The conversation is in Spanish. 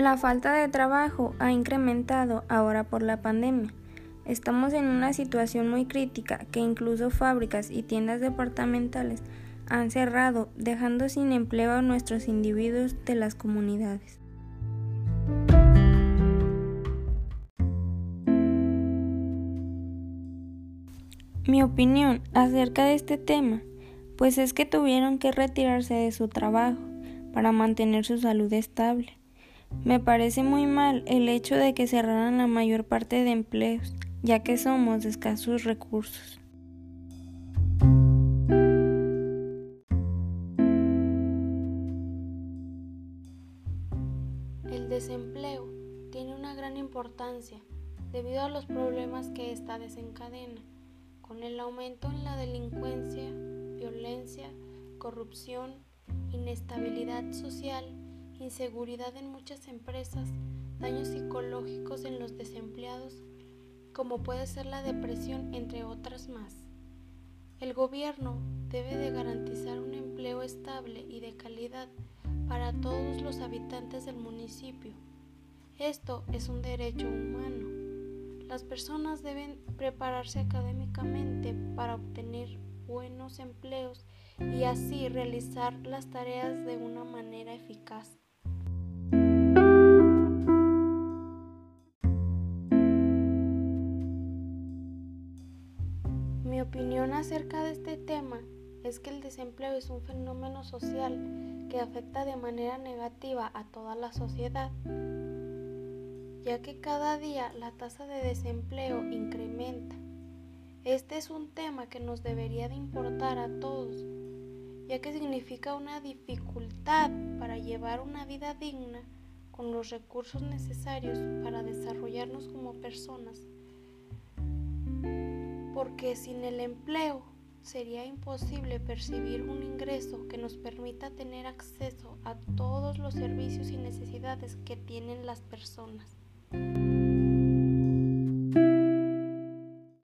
La falta de trabajo ha incrementado ahora por la pandemia. Estamos en una situación muy crítica que incluso fábricas y tiendas departamentales han cerrado, dejando sin empleo a nuestros individuos de las comunidades. Mi opinión acerca de este tema, pues es que tuvieron que retirarse de su trabajo para mantener su salud estable. Me parece muy mal el hecho de que cerraran la mayor parte de empleos, ya que somos de escasos recursos. El desempleo tiene una gran importancia debido a los problemas que ésta desencadena con el aumento en la delincuencia, violencia, corrupción, inestabilidad social, inseguridad en muchas empresas, daños psicológicos en los desempleados, como puede ser la depresión, entre otras más. El gobierno debe de garantizar un empleo estable y de calidad para todos los habitantes del municipio. Esto es un derecho humano. Las personas deben prepararse académicamente para obtener buenos empleos y así realizar las tareas de una manera eficaz. Mi opinión acerca de este tema es que el desempleo es un fenómeno social que afecta de manera negativa a toda la sociedad ya que cada día la tasa de desempleo incrementa. Este es un tema que nos debería de importar a todos, ya que significa una dificultad para llevar una vida digna con los recursos necesarios para desarrollarnos como personas. Porque sin el empleo sería imposible percibir un ingreso que nos permita tener acceso a todos los servicios y necesidades que tienen las personas.